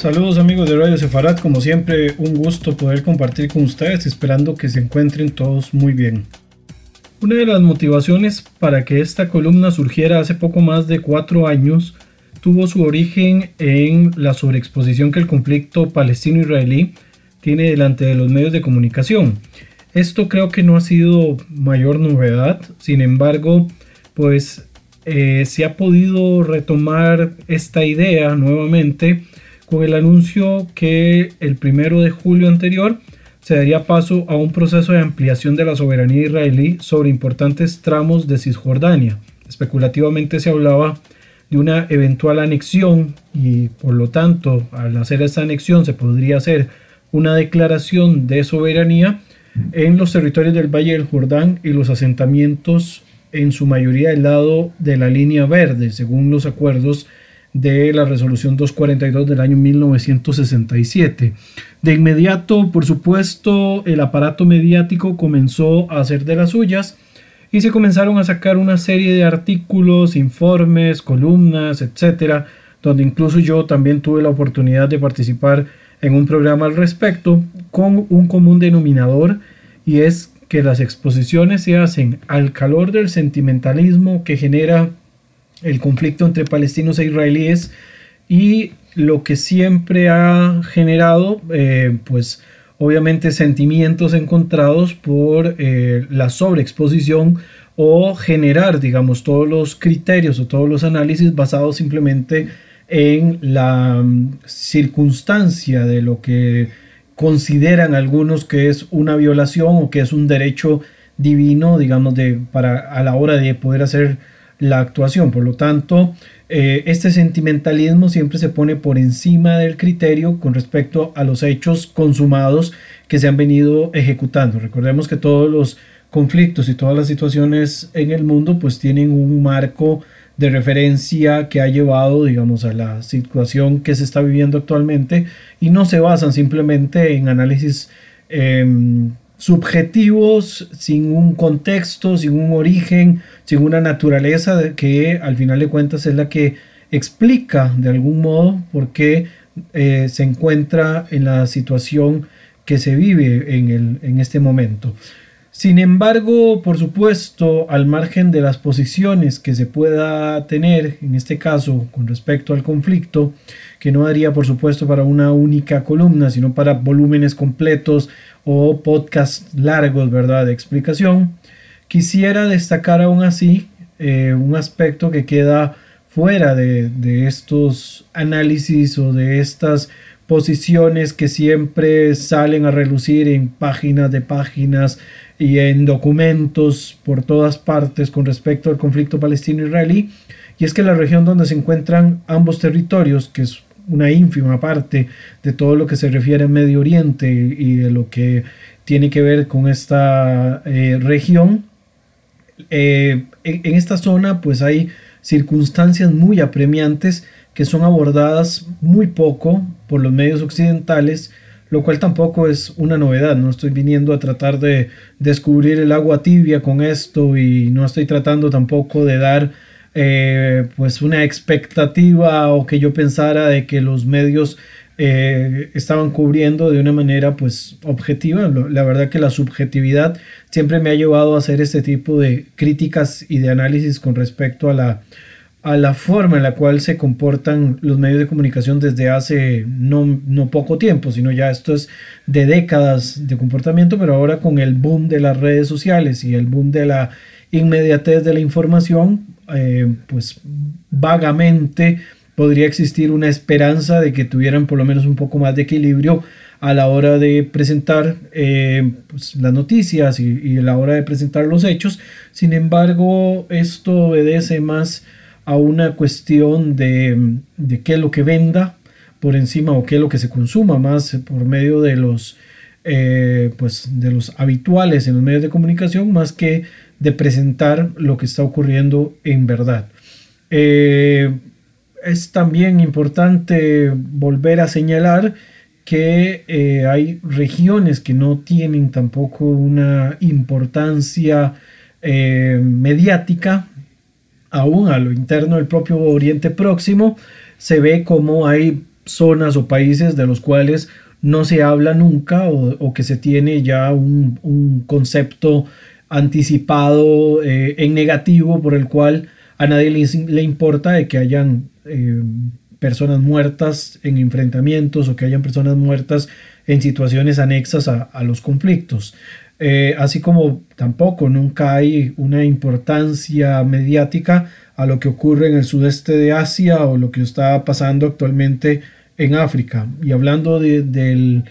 Saludos amigos de Radio Sefarat, como siempre un gusto poder compartir con ustedes, esperando que se encuentren todos muy bien. Una de las motivaciones para que esta columna surgiera hace poco más de cuatro años tuvo su origen en la sobreexposición que el conflicto palestino-israelí tiene delante de los medios de comunicación. Esto creo que no ha sido mayor novedad, sin embargo, pues eh, se ha podido retomar esta idea nuevamente con el anuncio que el primero de julio anterior se daría paso a un proceso de ampliación de la soberanía israelí sobre importantes tramos de Cisjordania. Especulativamente se hablaba de una eventual anexión y por lo tanto al hacer esta anexión se podría hacer una declaración de soberanía en los territorios del Valle del Jordán y los asentamientos en su mayoría del lado de la línea verde, según los acuerdos de la resolución 242 del año 1967. De inmediato, por supuesto, el aparato mediático comenzó a hacer de las suyas y se comenzaron a sacar una serie de artículos, informes, columnas, etcétera, donde incluso yo también tuve la oportunidad de participar en un programa al respecto con un común denominador y es que las exposiciones se hacen al calor del sentimentalismo que genera el conflicto entre palestinos e israelíes y lo que siempre ha generado, eh, pues obviamente sentimientos encontrados por eh, la sobreexposición o generar, digamos, todos los criterios o todos los análisis basados simplemente en la mm, circunstancia de lo que consideran algunos que es una violación o que es un derecho divino, digamos, de, para, a la hora de poder hacer la actuación. Por lo tanto, eh, este sentimentalismo siempre se pone por encima del criterio con respecto a los hechos consumados que se han venido ejecutando. Recordemos que todos los conflictos y todas las situaciones en el mundo pues tienen un marco de referencia que ha llevado digamos a la situación que se está viviendo actualmente y no se basan simplemente en análisis em, subjetivos, sin un contexto, sin un origen, sin una naturaleza que al final de cuentas es la que explica de algún modo por qué eh, se encuentra en la situación que se vive en, el, en este momento. Sin embargo, por supuesto, al margen de las posiciones que se pueda tener, en este caso, con respecto al conflicto, que no daría, por supuesto, para una única columna, sino para volúmenes completos o podcasts largos, ¿verdad?, de explicación. Quisiera destacar aún así eh, un aspecto que queda fuera de, de estos análisis o de estas posiciones que siempre salen a relucir en páginas de páginas y en documentos por todas partes con respecto al conflicto palestino-israelí, y es que la región donde se encuentran ambos territorios, que es una ínfima parte de todo lo que se refiere a Medio Oriente y de lo que tiene que ver con esta eh, región. Eh, en, esta zona pues hay circunstancias muy apremiantes que son abordadas muy poco por los medios occidentales, lo cual tampoco es una novedad. No estoy viniendo a tratar de descubrir el agua tibia con esto y no estoy tratando tampoco de dar eh, pues una expectativa o que yo pensara de que los medios eh, estaban cubriendo de una manera pues objetiva. La verdad que la subjetividad siempre me ha llevado a hacer este tipo de críticas y de análisis con respecto a la, a la forma en la cual se comportan los medios de comunicación desde hace no, no poco tiempo, sino ya esto es de décadas de comportamiento, pero ahora con el boom de las redes sociales y el boom de la inmediatez de la información, eh, pues vagamente podría existir una esperanza de que tuvieran por lo menos un poco más de equilibrio a la hora de presentar eh, pues, las noticias y, a la hora de presentar los hechos. Sin embargo, esto obedece más a una cuestión de, de qué es lo que venda por encima o qué es lo que se consuma más por medio de los eh, pues de los habituales en los medios de comunicación más que de presentar lo que está ocurriendo en verdad. Eh, es también importante volver a señalar que eh, hay regiones que no tienen tampoco una importancia mediática, aún a lo interno del propio Oriente Próximo, se ve como hay zonas o países de los cuales no se habla nunca o, que se tiene ya un, concepto anticipado eh, en negativo por el cual a nadie le, importa de que hayan eh, personas muertas en enfrentamientos o que hayan personas muertas en situaciones anexas a, los conflictos. Eh, así como tampoco nunca hay una importancia mediática a lo que ocurre en el sudeste de Asia o lo que está pasando actualmente en África. Y hablando del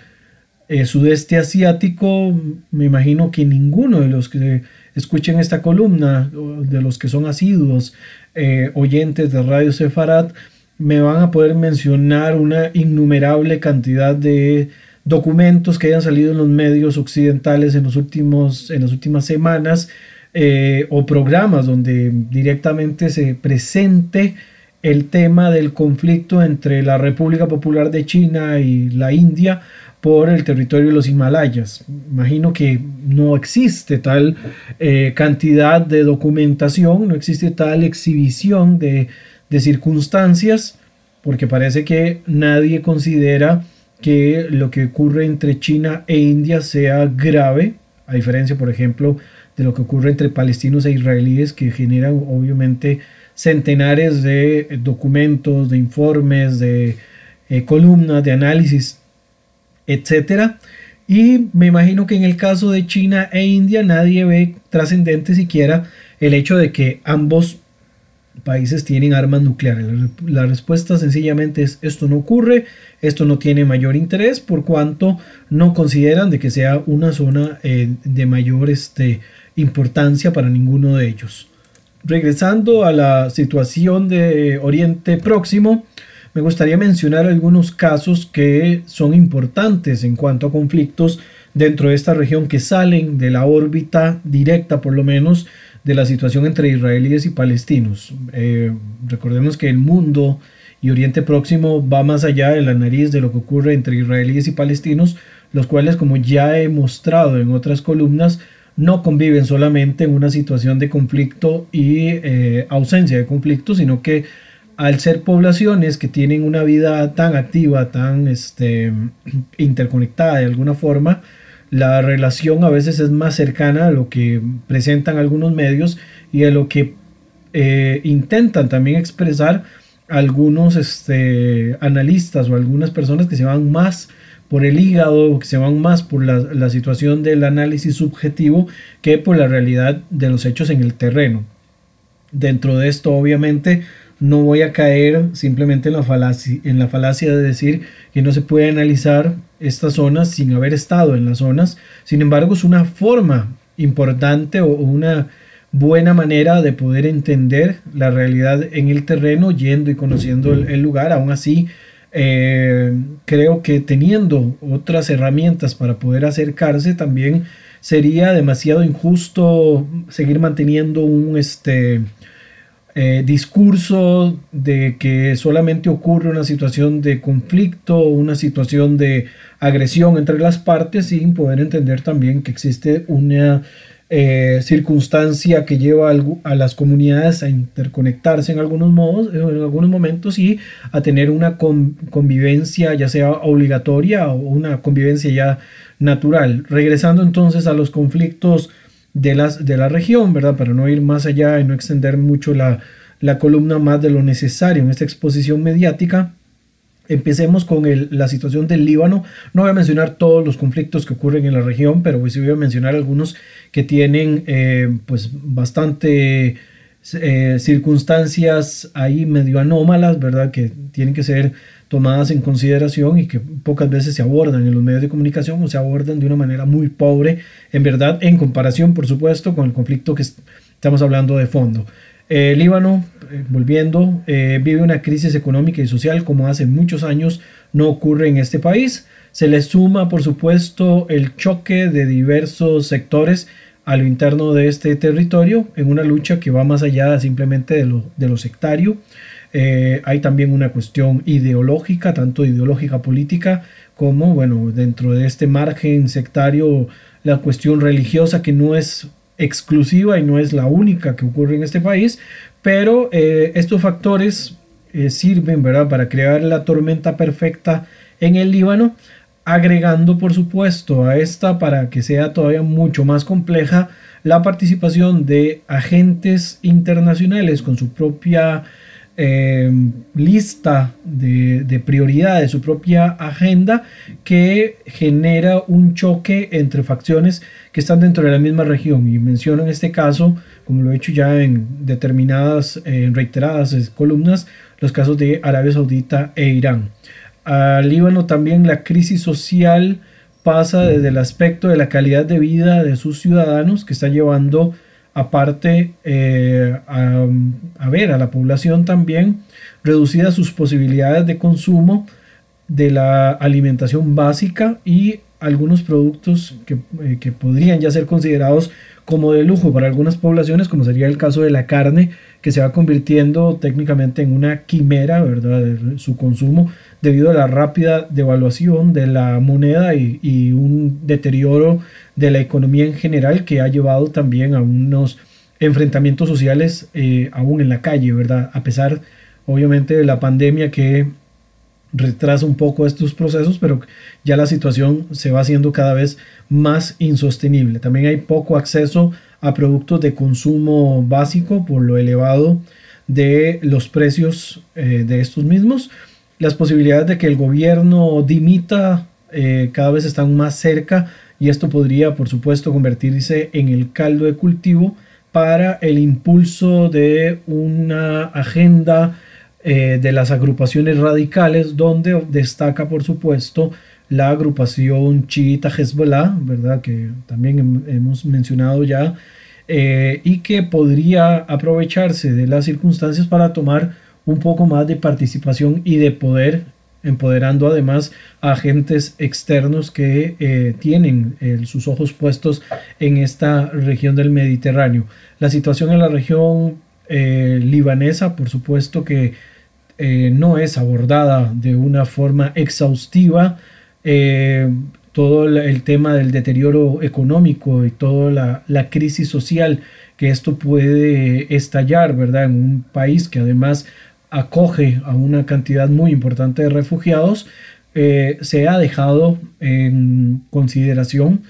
eh, sudeste asiático, me imagino que ninguno de los que escuchen esta columna, de los que son asiduos eh, oyentes de Radio Sefarad, me van a poder mencionar una innumerable cantidad de documentos que hayan salido en los medios occidentales en, los últimos, en las últimas semanas eh, o programas donde directamente se presente el tema del conflicto entre la República Popular de China y la India por el territorio de los Himalayas. Imagino que no existe tal eh, cantidad de documentación, no existe tal exhibición de, de circunstancias, porque parece que nadie considera que lo que ocurre entre China e India sea grave, a diferencia, por ejemplo, de lo que ocurre entre palestinos e israelíes, que generan obviamente centenares de eh, documentos, de informes, de eh, columnas, de análisis, etc. Y me imagino que en el caso de China e India nadie ve trascendente siquiera el hecho de que ambos países tienen armas nucleares. La, respuesta sencillamente es esto no ocurre, esto no tiene mayor interés por cuanto no consideran de que sea una zona eh, de mayor este, importancia para ninguno de ellos. Regresando a la situación de Oriente Próximo, me gustaría mencionar algunos casos que son importantes en cuanto a conflictos dentro de esta región que salen de la órbita directa, por lo menos, de la situación entre israelíes y palestinos. Eh, recordemos que el mundo y Oriente Próximo va más allá de la nariz de lo que ocurre entre israelíes y palestinos, los cuales, como ya he mostrado en otras columnas, no conviven solamente en una situación de conflicto y eh, ausencia de conflicto, sino que al ser poblaciones que tienen una vida tan activa, tan este, interconectada de alguna forma, la relación a veces es más cercana a lo que presentan algunos medios y a lo que eh, intentan también expresar algunos este, analistas o algunas personas que se van más por el hígado, que se van más por la, la, situación del análisis subjetivo que por la realidad de los hechos en el terreno. Dentro de esto, obviamente, no voy a caer simplemente en la, falacia, en la falacia de decir que no se puede analizar estas zonas sin haber estado en las zonas. Sin embargo, es una forma importante o una buena manera de poder entender la realidad en el terreno yendo y conociendo el, lugar. Aún así, eh, creo que teniendo otras herramientas para poder acercarse también sería demasiado injusto seguir manteniendo un este eh, discurso de que solamente ocurre una situación de conflicto, una situación de agresión entre las partes, sin poder entender también que existe una eh, circunstancia que lleva a, las comunidades a interconectarse en algunos modos, en algunos momentos y a tener una convivencia ya sea obligatoria o una convivencia ya natural. Regresando entonces a los conflictos de, las, de la región, ¿verdad? Para no ir más allá y no extender mucho la, columna más de lo necesario en esta exposición mediática. Empecemos con la situación del Líbano. No voy a mencionar todos los conflictos que ocurren en la región, pero sí voy a mencionar algunos que tienen eh, pues bastante eh, circunstancias ahí medio anómalas, ¿verdad? Que tienen que ser tomadas en consideración y que pocas veces se abordan en los medios de comunicación o se abordan de una manera muy pobre, en verdad, en comparación, por supuesto, con el conflicto que estamos hablando de fondo. Eh, Líbano, eh, volviendo, eh, vive una crisis económica y social como hace muchos años no ocurre en este país. Se le suma, por supuesto, el choque de diversos sectores a lo interno de este territorio en una lucha que va más allá simplemente de lo, sectario. Eh, hay también una cuestión ideológica, tanto ideológica política como, bueno, dentro de este margen sectario, la cuestión religiosa que no es exclusiva y no es la única que ocurre en este país, pero eh, estos factores eh, sirven ¿verdad? para crear la tormenta perfecta en el Líbano, agregando por supuesto a esta para que sea todavía mucho más compleja la participación de agentes internacionales con su propia eh, lista de, prioridades, su propia agenda que genera un choque entre facciones que están dentro de la misma región. Y menciono en este caso, como lo he hecho ya en determinadas, en reiteradas columnas, los casos de Arabia Saudita e Irán. Al Líbano también la crisis social pasa desde el aspecto de la calidad de vida de sus ciudadanos que está llevando aparte eh, a, ver a la población también reducida sus posibilidades de consumo de la alimentación básica y algunos productos que, eh, que podrían ya ser considerados como de lujo para algunas poblaciones, como sería el caso de la carne, que se va convirtiendo técnicamente en una quimera, ¿verdad? De su consumo debido a la rápida devaluación de la moneda y, un deterioro de la economía en general que ha llevado también a unos enfrentamientos sociales eh, aún en la calle, ¿verdad? A pesar, obviamente, de la pandemia que retrasa un poco estos procesos, pero ya la situación se va haciendo cada vez más insostenible. También hay poco acceso a productos de consumo básico por lo elevado de los precios eh, de estos mismos. Las posibilidades de que el gobierno dimita eh, cada vez están más cerca y esto podría, por supuesto, convertirse en el caldo de cultivo para el impulso de una agenda eh, de las agrupaciones radicales, donde destaca, por supuesto, la agrupación chiita Hezbollah, ¿verdad? Que también hemos mencionado ya, eh, y que podría aprovecharse de las circunstancias para tomar un poco más de participación y de poder, empoderando además a agentes externos que eh, tienen sus ojos puestos en esta región del Mediterráneo. La situación en la región libanesa, por supuesto que eh, no es abordada de una forma exhaustiva. Eh, todo el tema del deterioro económico y toda la, la, crisis social que esto puede estallar, ¿verdad? En un país que además acoge a una cantidad muy importante de refugiados, eh, se ha dejado en consideración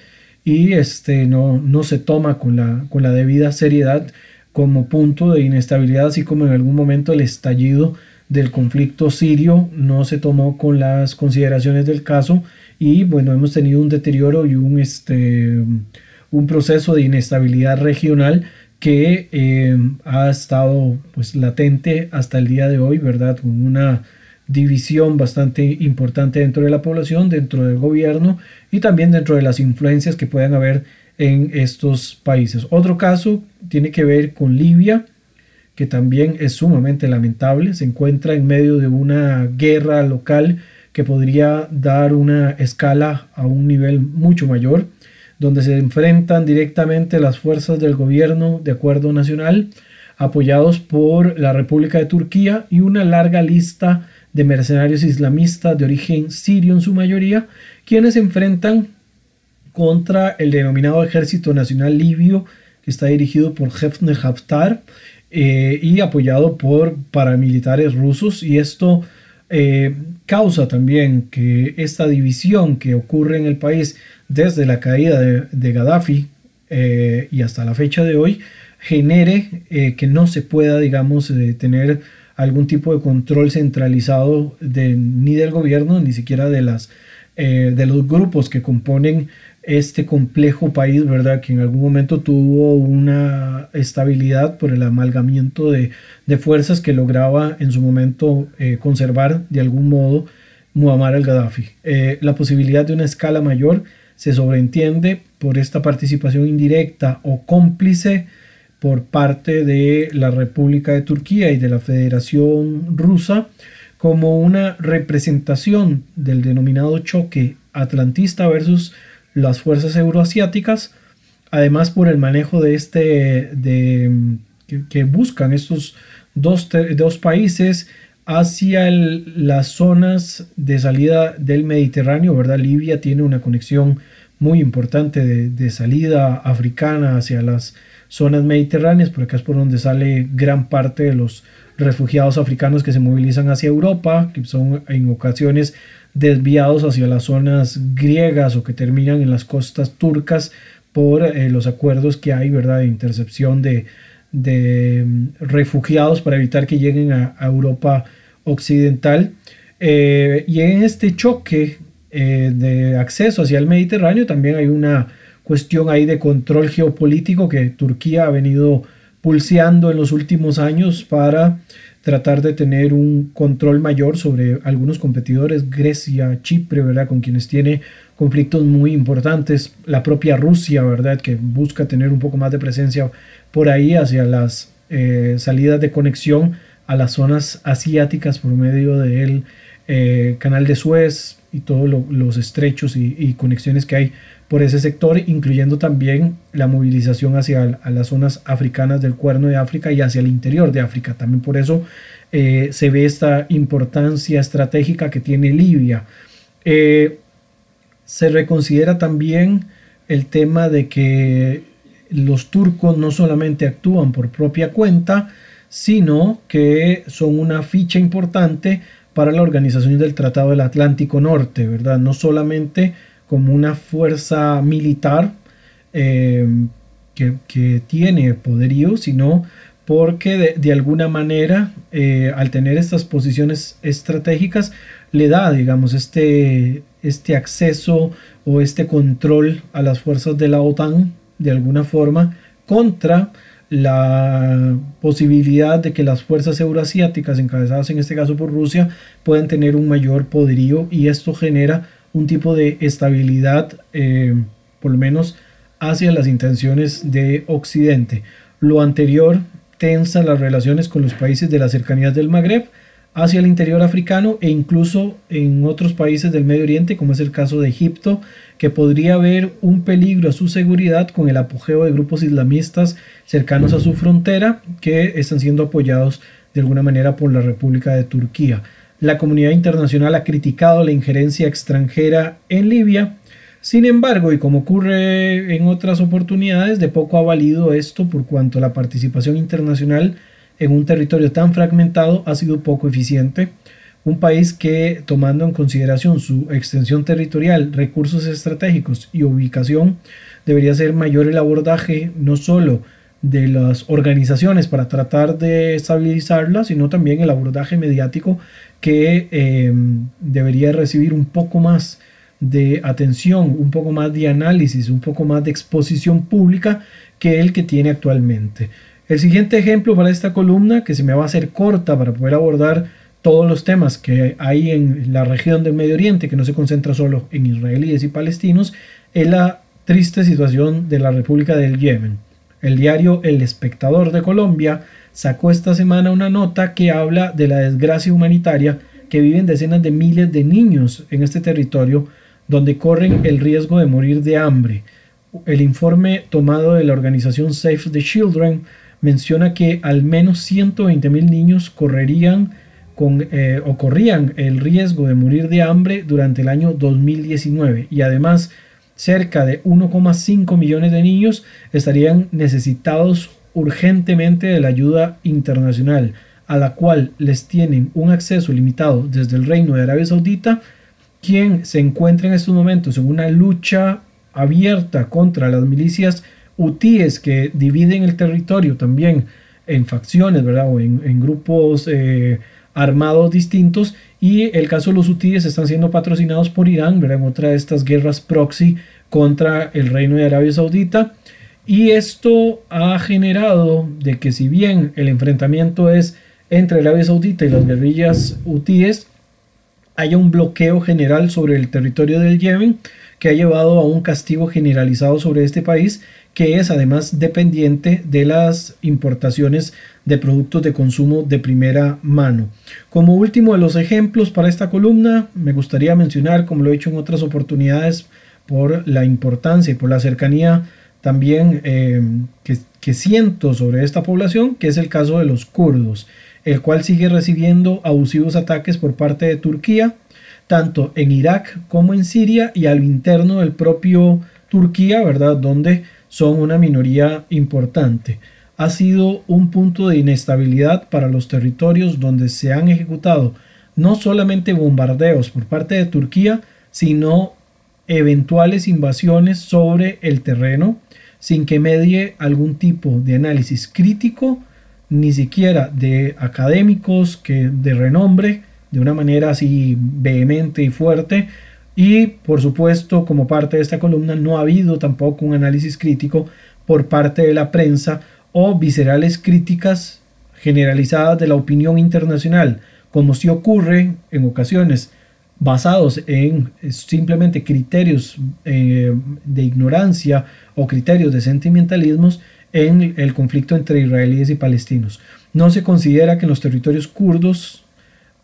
y este, no, no se toma con la, con la debida seriedad como punto de inestabilidad, así como en algún momento el estallido del conflicto sirio no se tomó con las consideraciones del caso y bueno, hemos tenido un deterioro y un, este, un proceso de inestabilidad regional que eh, ha estado pues latente hasta el día de hoy, ¿verdad? Con una división bastante importante dentro de la población, dentro del gobierno y también dentro de las influencias que puedan haber en estos países. Otro caso tiene que ver con Libia, que también es sumamente lamentable, se encuentra en medio de una guerra local que podría dar una escala a un nivel mucho mayor, donde se enfrentan directamente las fuerzas del gobierno de acuerdo nacional, apoyados por la República de Turquía y una larga lista de mercenarios islamistas de origen sirio en su mayoría, quienes se enfrentan contra el denominado Ejército Nacional Libio, que está dirigido por Hefne Haftar, eh, y apoyado por paramilitares rusos. Y esto eh, causa también que esta división que ocurre en el país desde la caída de, Gaddafi eh, y hasta la fecha de hoy genere que no se pueda digamos tener algún tipo de control centralizado de, ni del gobierno ni siquiera de las de los grupos que componen este complejo país, ¿verdad? Que en algún momento tuvo una estabilidad por el amalgamiento de, fuerzas que lograba en su momento eh, conservar de algún modo Muammar al-Gaddafi. Eh, la posibilidad de una escala mayor se sobreentiende por esta participación indirecta o cómplice por parte de la República de Turquía y de la Federación Rusa como una representación del denominado choque atlantista versus las fuerzas euroasiáticas, además por el manejo de este, de, que, buscan estos dos, dos países hacia las zonas de salida del Mediterráneo, ¿verdad? Libia tiene una conexión muy importante de, salida africana hacia las zonas mediterráneas, por acá es por donde sale gran parte de los refugiados africanos que se movilizan hacia Europa, que son en ocasiones desviados hacia las zonas griegas o que terminan en las costas turcas por eh, los acuerdos que hay, ¿verdad?, de intercepción de, mm, refugiados para evitar que lleguen a, Europa occidental. Eh, y en este choque eh, de acceso hacia el Mediterráneo también hay una cuestión ahí de control geopolítico que Turquía ha venido pulseando en los últimos años para tratar de tener un control mayor sobre algunos competidores, Grecia, Chipre, ¿verdad? Con quienes tiene conflictos muy importantes, la propia Rusia, ¿verdad? Que busca tener un poco más de presencia por ahí hacia las eh, salidas de conexión a las zonas asiáticas por medio del eh, canal de Suez y todos los estrechos y conexiones que hay por ese sector, incluyendo también la movilización hacia las zonas africanas del cuerno de África y hacia el interior de África. También por eso eh, se ve esta importancia estratégica que tiene Libia. Eh, se reconsidera también el tema de que los turcos no solamente actúan por propia cuenta, sino que son una ficha importante para la organización del Tratado del Atlántico Norte, ¿verdad? No solamente como una fuerza militar eh, que, tiene poderío, sino porque de, alguna manera, eh, al tener estas posiciones estratégicas, le da, digamos, este, este acceso o este control a las fuerzas de la OTAN, de alguna forma, contra la posibilidad de que las fuerzas euroasiáticas, encabezadas en este caso por Rusia, puedan tener un mayor poderío y esto genera un tipo de estabilidad, eh, por lo menos hacia las intenciones de Occidente. Lo anterior tensa las relaciones con los países de las cercanías del Magreb, hacia el interior africano e incluso en otros países del Medio Oriente, como es el caso de Egipto, que podría haber un peligro a su seguridad con el apogeo de grupos islamistas cercanos a su frontera que están siendo apoyados de alguna manera por la República de Turquía. La comunidad internacional ha criticado la injerencia extranjera en Libia. Sin embargo, y como ocurre en otras oportunidades, de poco ha valido esto por cuanto la participación internacional en un territorio tan fragmentado ha sido poco eficiente. Un país que, tomando en consideración su extensión territorial, recursos estratégicos y ubicación, debería ser mayor el abordaje no solo de las organizaciones para tratar de estabilizarla, sino también el abordaje mediático que eh, debería recibir un poco más de atención, un poco más de análisis, un poco más de exposición pública que el que tiene actualmente. El siguiente ejemplo para esta columna, que se me va a hacer corta para poder abordar todos los temas que hay en la región del Medio Oriente, que no se concentra solo en israelíes y palestinos, es la triste situación de la República del Yemen. El diario El Espectador de Colombia sacó esta semana una nota que habla de la desgracia humanitaria que viven decenas de miles de niños en este territorio donde corren el riesgo de morir de hambre. El informe tomado de la organización Save the Children menciona que al menos 120 mil niños correrían con, eh, o corrían el riesgo de morir de hambre durante el año 2019 y además cerca de 1,5 millones de niños estarían necesitados urgentemente de la ayuda internacional, a la cual les tienen un acceso limitado desde el Reino de Arabia Saudita, quien se encuentra en estos momentos en una lucha abierta contra las milicias hutíes que dividen el territorio también en facciones, ¿verdad? O en, grupos eh, armados distintos y el caso de los hutíes están siendo patrocinados por Irán, ¿verdad? en otra de estas guerras proxy contra el reino de Arabia Saudita. Y esto ha generado de que si bien el enfrentamiento es entre Arabia Saudita y las guerrillas hutíes, haya un bloqueo general sobre el territorio del Yemen que ha llevado a un castigo generalizado sobre este país que es además dependiente de las importaciones de productos de consumo de primera mano. Como último de los ejemplos para esta columna, me gustaría mencionar, como lo he hecho en otras oportunidades, por la importancia y por la cercanía también eh, que, siento sobre esta población, que es el caso de los kurdos, el cual sigue recibiendo abusivos ataques por parte de Turquía, tanto en Irak como en Siria y al interno del propio Turquía, ¿verdad? Donde son una minoría importante. Ha sido un punto de inestabilidad para los territorios donde se han ejecutado no solamente bombardeos por parte de Turquía, sino eventuales invasiones sobre el terreno sin que medie algún tipo de análisis crítico, ni siquiera de académicos que de renombre, de una manera así vehemente y fuerte. Y por supuesto, como parte de esta columna, no ha habido tampoco un análisis crítico por parte de la prensa o viscerales críticas generalizadas de la opinión internacional, como si ocurre en ocasiones basados en simplemente criterios eh, de ignorancia o criterios de sentimentalismos en el conflicto entre israelíes y palestinos. No se considera que en los territorios kurdos,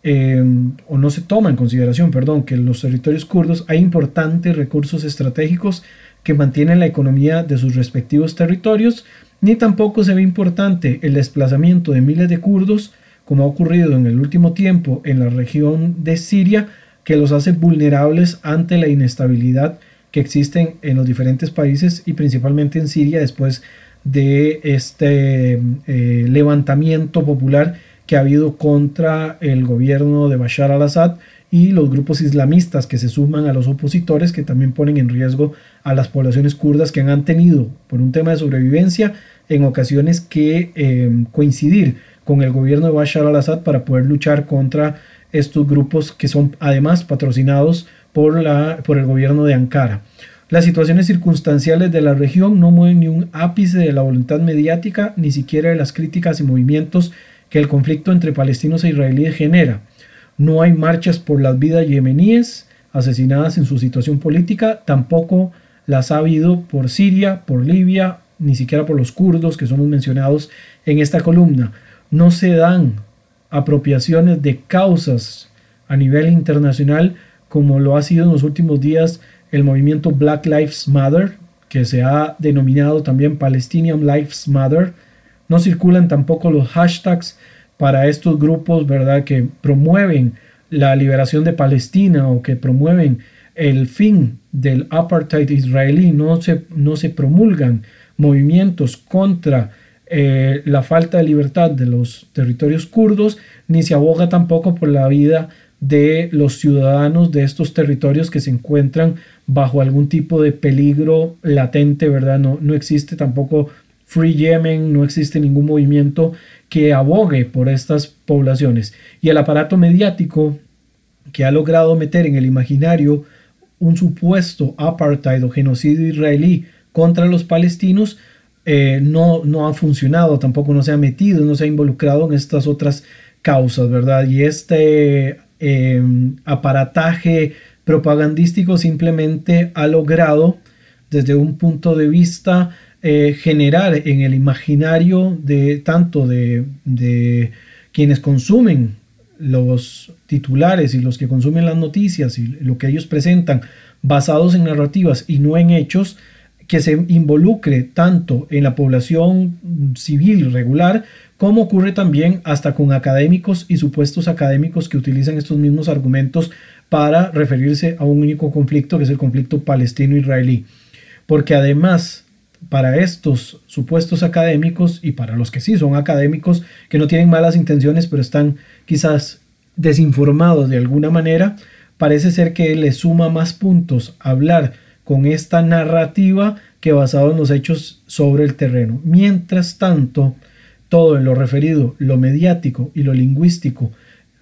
eh, o no se toma en consideración, perdón, que en los territorios kurdos hay importantes recursos estratégicos que mantienen la economía de sus respectivos territorios, ni tampoco se ve importante el desplazamiento de miles de kurdos, como ha ocurrido en el último tiempo en la región de Siria, que los hace vulnerables ante la inestabilidad que existen en los diferentes países y principalmente en Siria después de este eh, levantamiento popular que ha habido contra el gobierno de Bashar al-Assad y los grupos islamistas que se suman a los opositores que también ponen en riesgo a las poblaciones kurdas que han tenido por un tema de sobrevivencia en ocasiones que eh, coincidir con el gobierno de Bashar al-Assad para poder luchar contra estos grupos que son además patrocinados por, la, por el gobierno de Ankara. Las situaciones circunstanciales de la región no mueven ni un ápice de la voluntad mediática, ni siquiera de las críticas y movimientos que el conflicto entre palestinos e israelíes genera. No hay marchas por las vidas yemeníes asesinadas en su situación política, tampoco las ha habido por Siria, por Libia, ni siquiera por los kurdos que son mencionados en esta columna. No se dan apropiaciones de causas a nivel internacional, como lo ha sido en los últimos días el movimiento Black Lives Matter, que se ha denominado también Palestinian Lives Matter. No circulan tampoco los hashtags para estos grupos, ¿verdad?, que promueven la liberación de Palestina o que promueven el fin del apartheid israelí. No se, no se promulgan movimientos contra eh, la falta de libertad de los territorios kurdos, ni se aboga tampoco por la vida de los ciudadanos de estos territorios que se encuentran bajo algún tipo de peligro latente, ¿verdad? No, no existe tampoco Free Yemen, no existe ningún movimiento que abogue por estas poblaciones. Y el aparato mediático que ha logrado meter en el imaginario un supuesto apartheid o genocidio israelí contra los palestinos, eh, no, no ha funcionado, tampoco no se ha metido, no se ha involucrado en estas otras causas, ¿verdad? Y este em, aparataje propagandístico simplemente ha logrado, desde un punto de vista, eh, generar en el imaginario de tanto de, de quienes consumen los titulares y los que consumen las noticias y lo que ellos presentan basados en narrativas y no en hechos, que se involucre tanto en la población civil regular como ocurre también hasta con académicos y supuestos académicos que utilizan estos mismos argumentos para referirse a un único conflicto que es el conflicto palestino-israelí. Porque además, para estos supuestos académicos y para los que sí son académicos, que no tienen malas intenciones pero están quizás desinformados de alguna manera, parece ser que les suma más puntos hablar con esta narrativa que basado en los hechos sobre el terreno. Mientras tanto, todo en lo referido, lo mediático y lo lingüístico,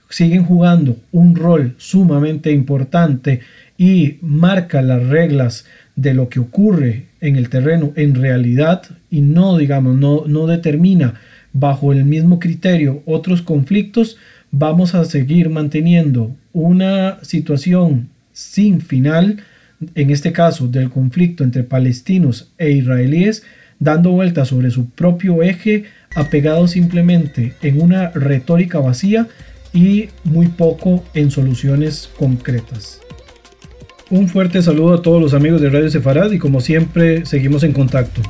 siguen jugando un rol sumamente importante y marca las reglas de lo que ocurre en el terreno en realidad y no, digamos, no, no determina bajo el mismo criterio otros conflictos, vamos a seguir manteniendo una situación sin final en este caso del conflicto entre palestinos e israelíes, dando vueltas sobre su propio eje, apegado simplemente en una retórica vacía y muy poco en soluciones concretas. Un fuerte saludo a todos los amigos de Radio Sefarad y como siempre seguimos en contacto.